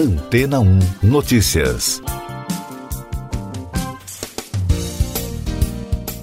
Antena 1 Notícias.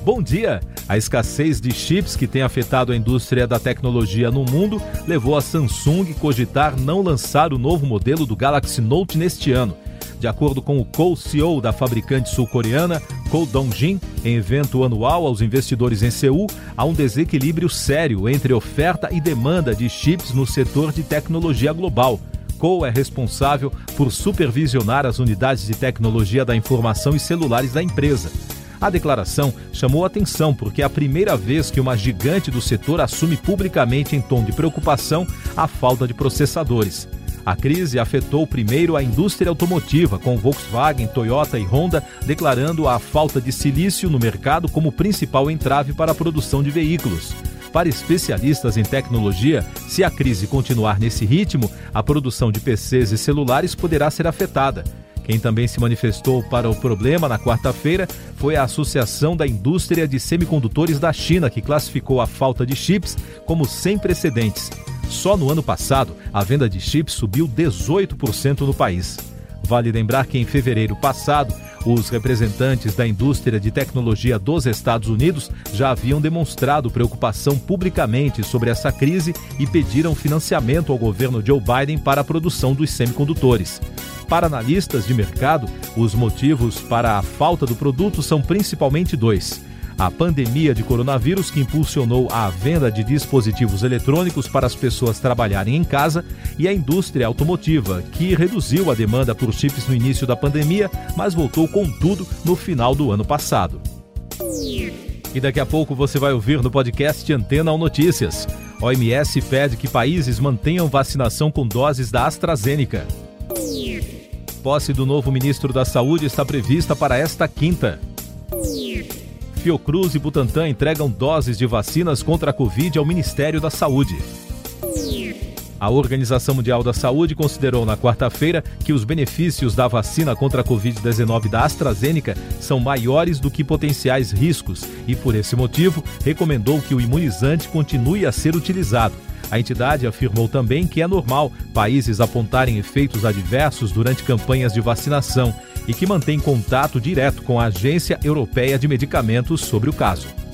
Bom dia! A escassez de chips que tem afetado a indústria da tecnologia no mundo levou a Samsung cogitar não lançar o novo modelo do Galaxy Note neste ano. De acordo com o co-CEO da fabricante sul-coreana, Ko Dong-jin, em evento anual aos investidores em Seul, há um desequilíbrio sério entre oferta e demanda de chips no setor de tecnologia global. Ko é responsável por supervisionar as unidades de tecnologia da informação e celulares da empresa. A declaração chamou atenção porque é a primeira vez que uma gigante do setor assume publicamente em tom de preocupação a falta de processadores. A crise afetou primeiro a indústria automotiva, com Volkswagen, Toyota e Honda declarando a falta de silício no mercado como principal entrave para a produção de veículos. Para especialistas em tecnologia, se a crise continuar nesse ritmo, a produção de PCs e celulares poderá ser afetada. Quem também se manifestou para o problema na quarta-feira foi a Associação da Indústria de Semicondutores da China, que classificou a falta de chips como sem precedentes. Só no ano passado, a venda de chips subiu 18% no país. Vale lembrar que em fevereiro passado, os representantes da indústria de tecnologia dos Estados Unidos já haviam demonstrado preocupação publicamente sobre essa crise e pediram financiamento ao governo Joe Biden para a produção dos semicondutores. Para analistas de mercado, os motivos para a falta do produto são principalmente dois. A pandemia de coronavírus, que impulsionou a venda de dispositivos eletrônicos para as pessoas trabalharem em casa, e a indústria automotiva, que reduziu a demanda por chips no início da pandemia, mas voltou com tudo no final do ano passado. E daqui a pouco você vai ouvir no podcast Antena ou Notícias. OMS pede que países mantenham vacinação com doses da AstraZeneca posse do novo ministro da Saúde está prevista para esta quinta. Fiocruz e Butantan entregam doses de vacinas contra a Covid ao Ministério da Saúde. A Organização Mundial da Saúde considerou na quarta-feira que os benefícios da vacina contra a Covid-19 da AstraZeneca são maiores do que potenciais riscos e, por esse motivo, recomendou que o imunizante continue a ser utilizado a entidade afirmou também que é normal países apontarem efeitos adversos durante campanhas de vacinação e que mantém contato direto com a Agência Europeia de Medicamentos sobre o caso.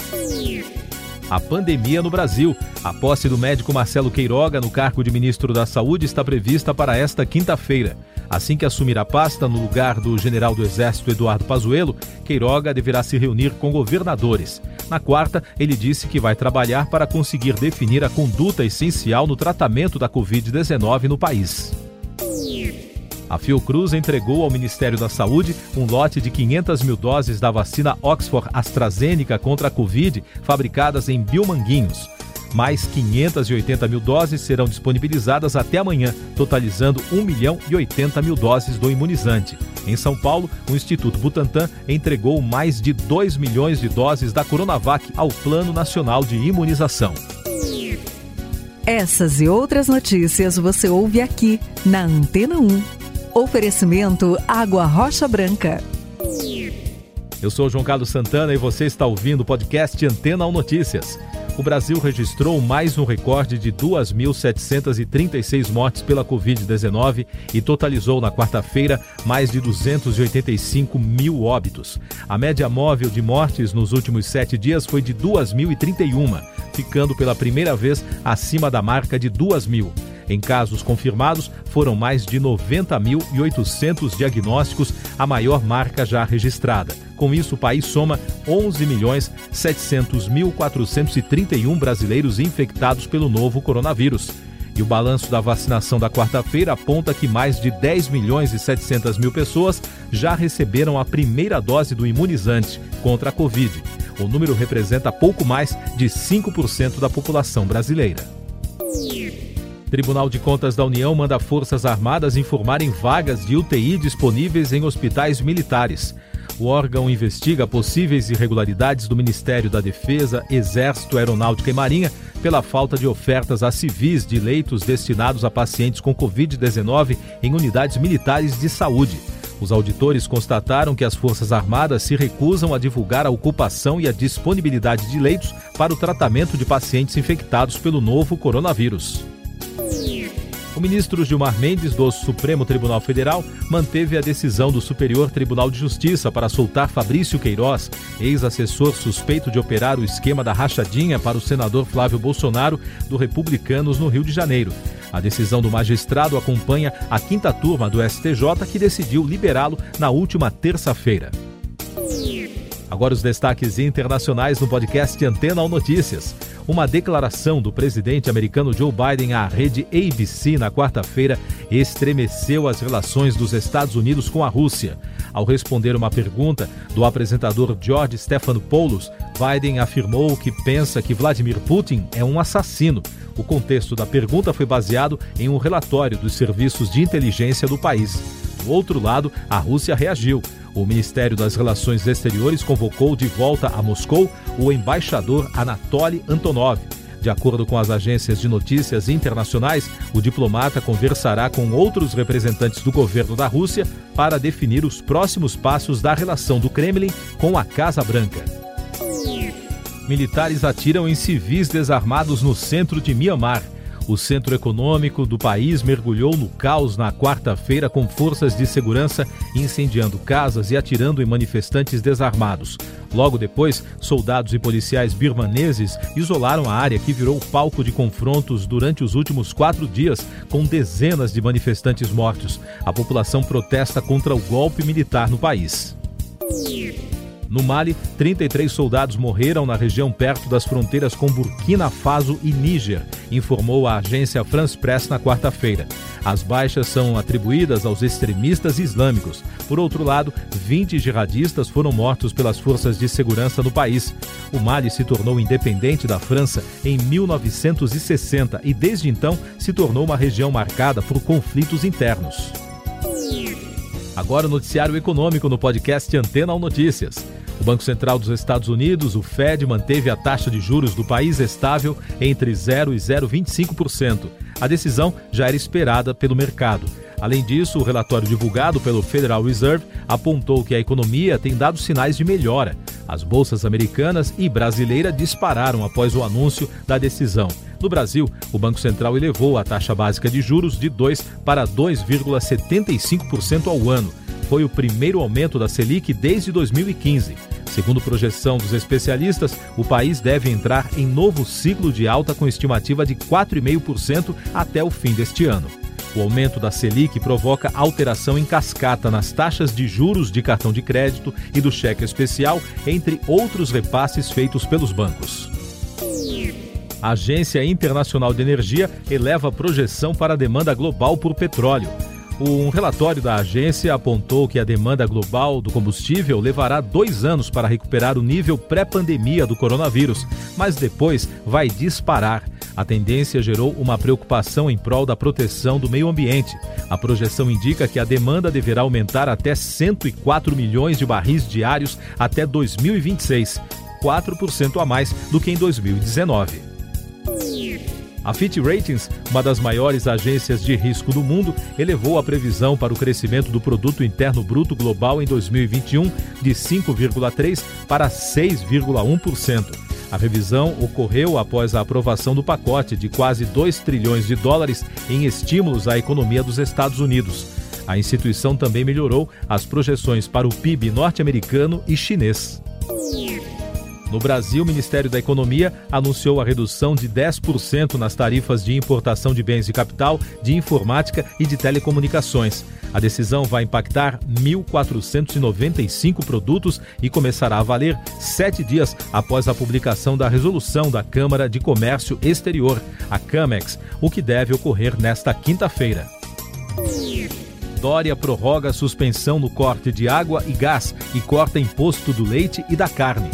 A pandemia no Brasil. A posse do médico Marcelo Queiroga no cargo de ministro da Saúde está prevista para esta quinta-feira. Assim que assumir a pasta no lugar do general do Exército Eduardo Pazuello, Queiroga deverá se reunir com governadores. Na quarta, ele disse que vai trabalhar para conseguir definir a conduta essencial no tratamento da Covid-19 no país. A Fiocruz entregou ao Ministério da Saúde um lote de 500 mil doses da vacina Oxford AstraZeneca contra a Covid, fabricadas em Biomanguinhos. Mais 580 mil doses serão disponibilizadas até amanhã, totalizando 1 milhão e 80 mil doses do imunizante. Em São Paulo, o Instituto Butantan entregou mais de 2 milhões de doses da Coronavac ao Plano Nacional de Imunização. Essas e outras notícias você ouve aqui na Antena 1. Oferecimento Água Rocha Branca. Eu sou João Carlos Santana e você está ouvindo o podcast Antena 1 Notícias o Brasil registrou mais um recorde de 2.736 mortes pela Covid-19 e totalizou na quarta-feira mais de 285 mil óbitos. A média móvel de mortes nos últimos sete dias foi de 2.031, ficando pela primeira vez acima da marca de 2 mil. Em casos confirmados, foram mais de 90.800 diagnósticos, a maior marca já registrada. Com isso, o país soma 11 milhões 700 mil 431 brasileiros infectados pelo novo coronavírus. E o balanço da vacinação da quarta-feira aponta que mais de 10 milhões e 700 mil pessoas já receberam a primeira dose do imunizante contra a Covid. O número representa pouco mais de 5% da população brasileira. Tribunal de Contas da União manda Forças Armadas informarem vagas de UTI disponíveis em hospitais militares. O órgão investiga possíveis irregularidades do Ministério da Defesa, Exército, Aeronáutica e Marinha pela falta de ofertas a civis de leitos destinados a pacientes com Covid-19 em unidades militares de saúde. Os auditores constataram que as Forças Armadas se recusam a divulgar a ocupação e a disponibilidade de leitos para o tratamento de pacientes infectados pelo novo coronavírus. O ministro Gilmar Mendes, do Supremo Tribunal Federal, manteve a decisão do Superior Tribunal de Justiça para soltar Fabrício Queiroz, ex-assessor suspeito de operar o esquema da rachadinha para o senador Flávio Bolsonaro, do Republicanos, no Rio de Janeiro. A decisão do magistrado acompanha a quinta turma do STJ, que decidiu liberá-lo na última terça-feira. Agora os destaques internacionais no podcast Antena ou Notícias. Uma declaração do presidente americano Joe Biden à rede ABC na quarta-feira estremeceu as relações dos Estados Unidos com a Rússia. Ao responder uma pergunta do apresentador George Stephanopoulos, Biden afirmou que pensa que Vladimir Putin é um assassino. O contexto da pergunta foi baseado em um relatório dos serviços de inteligência do país. Do outro lado, a Rússia reagiu. O Ministério das Relações Exteriores convocou de volta a Moscou o embaixador Anatoly Antonov. De acordo com as agências de notícias internacionais, o diplomata conversará com outros representantes do governo da Rússia para definir os próximos passos da relação do Kremlin com a Casa Branca. Militares atiram em civis desarmados no centro de Mianmar. O centro econômico do país mergulhou no caos na quarta-feira com forças de segurança incendiando casas e atirando em manifestantes desarmados. Logo depois, soldados e policiais birmaneses isolaram a área que virou palco de confrontos durante os últimos quatro dias, com dezenas de manifestantes mortos. A população protesta contra o golpe militar no país. No Mali, 33 soldados morreram na região perto das fronteiras com Burkina Faso e Níger, informou a agência France Press na quarta-feira. As baixas são atribuídas aos extremistas islâmicos. Por outro lado, 20 jihadistas foram mortos pelas forças de segurança no país. O Mali se tornou independente da França em 1960 e, desde então, se tornou uma região marcada por conflitos internos. Agora o noticiário econômico no podcast Antena ou Notícias. O Banco Central dos Estados Unidos, o Fed, manteve a taxa de juros do país estável entre 0 e 0,25%. A decisão já era esperada pelo mercado. Além disso, o relatório divulgado pelo Federal Reserve apontou que a economia tem dado sinais de melhora. As bolsas americanas e brasileira dispararam após o anúncio da decisão. No Brasil, o Banco Central elevou a taxa básica de juros de 2 para 2,75% ao ano foi o primeiro aumento da Selic desde 2015. Segundo projeção dos especialistas, o país deve entrar em novo ciclo de alta com estimativa de 4,5% até o fim deste ano. O aumento da Selic provoca alteração em cascata nas taxas de juros de cartão de crédito e do cheque especial, entre outros repasses feitos pelos bancos. A Agência Internacional de Energia eleva a projeção para a demanda global por petróleo. Um relatório da agência apontou que a demanda global do combustível levará dois anos para recuperar o nível pré-pandemia do coronavírus, mas depois vai disparar. A tendência gerou uma preocupação em prol da proteção do meio ambiente. A projeção indica que a demanda deverá aumentar até 104 milhões de barris diários até 2026, 4% a mais do que em 2019. A Fitch Ratings, uma das maiores agências de risco do mundo, elevou a previsão para o crescimento do produto interno bruto global em 2021 de 5,3 para 6,1%. A revisão ocorreu após a aprovação do pacote de quase 2 trilhões de dólares em estímulos à economia dos Estados Unidos. A instituição também melhorou as projeções para o PIB norte-americano e chinês. No Brasil, o Ministério da Economia anunciou a redução de 10% nas tarifas de importação de bens de capital, de informática e de telecomunicações. A decisão vai impactar 1.495 produtos e começará a valer sete dias após a publicação da resolução da Câmara de Comércio Exterior, a CAMEX, o que deve ocorrer nesta quinta-feira. Dória prorroga suspensão no corte de água e gás e corta imposto do leite e da carne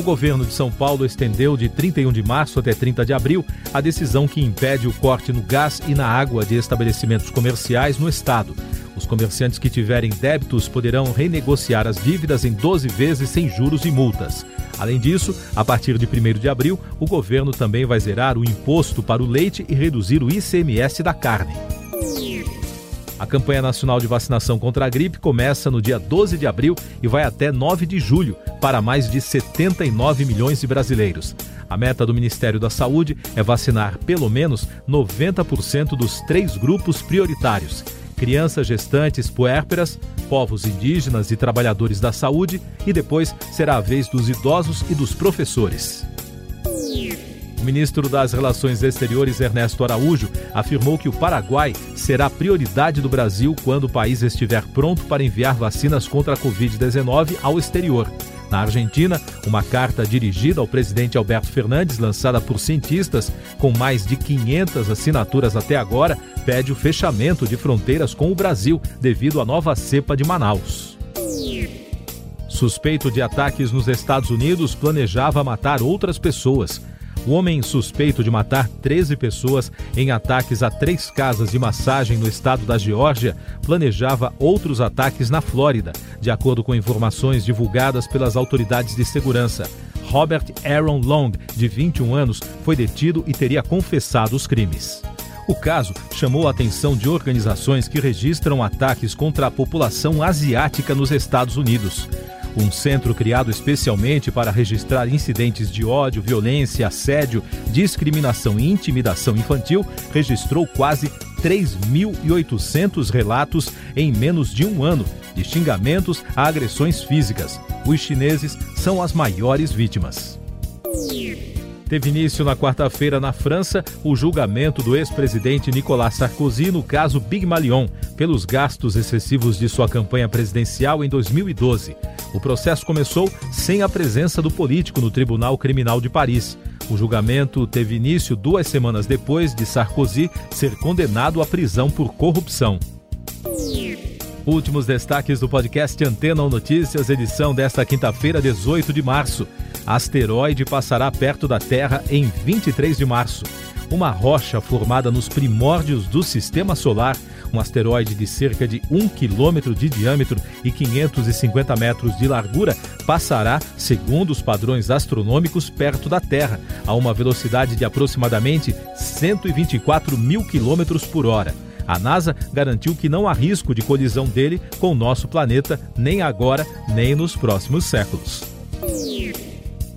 o governo de São Paulo estendeu de 31 de março até 30 de abril a decisão que impede o corte no gás e na água de estabelecimentos comerciais no estado. Os comerciantes que tiverem débitos poderão renegociar as dívidas em 12 vezes sem juros e multas. Além disso, a partir de 1 de abril, o governo também vai zerar o imposto para o leite e reduzir o ICMS da carne. A campanha nacional de vacinação contra a gripe começa no dia 12 de abril e vai até 9 de julho para mais de 79 milhões de brasileiros. A meta do Ministério da Saúde é vacinar pelo menos 90% dos três grupos prioritários: crianças gestantes puérperas, povos indígenas e trabalhadores da saúde, e depois será a vez dos idosos e dos professores. O ministro das Relações Exteriores, Ernesto Araújo, afirmou que o Paraguai será prioridade do Brasil quando o país estiver pronto para enviar vacinas contra a Covid-19 ao exterior. Na Argentina, uma carta dirigida ao presidente Alberto Fernandes, lançada por cientistas com mais de 500 assinaturas até agora, pede o fechamento de fronteiras com o Brasil devido à nova cepa de Manaus. Suspeito de ataques nos Estados Unidos planejava matar outras pessoas. O homem suspeito de matar 13 pessoas em ataques a três casas de massagem no estado da Geórgia planejava outros ataques na Flórida, de acordo com informações divulgadas pelas autoridades de segurança. Robert Aaron Long, de 21 anos, foi detido e teria confessado os crimes. O caso chamou a atenção de organizações que registram ataques contra a população asiática nos Estados Unidos. Um centro criado especialmente para registrar incidentes de ódio, violência, assédio, discriminação e intimidação infantil registrou quase 3.800 relatos em menos de um ano de xingamentos a agressões físicas. Os chineses são as maiores vítimas. Teve início na quarta-feira na França o julgamento do ex-presidente Nicolas Sarkozy no caso Big Malion, pelos gastos excessivos de sua campanha presidencial em 2012. O processo começou sem a presença do político no Tribunal Criminal de Paris. O julgamento teve início duas semanas depois de Sarkozy ser condenado à prisão por corrupção. Últimos destaques do podcast Antena ou Notícias, edição desta quinta-feira, 18 de março. Asteroide passará perto da Terra em 23 de março. Uma rocha formada nos primórdios do sistema solar, um asteroide de cerca de 1 quilômetro de diâmetro e 550 metros de largura, passará, segundo os padrões astronômicos, perto da Terra, a uma velocidade de aproximadamente 124 mil quilômetros por hora. A NASA garantiu que não há risco de colisão dele com o nosso planeta, nem agora, nem nos próximos séculos.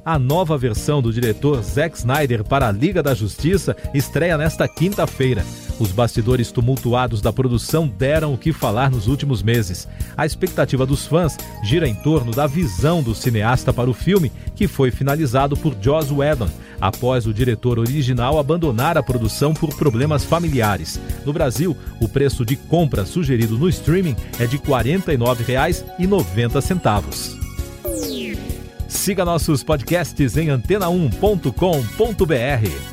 A nova versão do diretor Zack Snyder para a Liga da Justiça estreia nesta quinta-feira. Os bastidores tumultuados da produção deram o que falar nos últimos meses. A expectativa dos fãs gira em torno da visão do cineasta para o filme, que foi finalizado por Joss Whedon, após o diretor original abandonar a produção por problemas familiares. No Brasil, o preço de compra sugerido no streaming é de R$ 49,90. Siga nossos podcasts em antena1.com.br.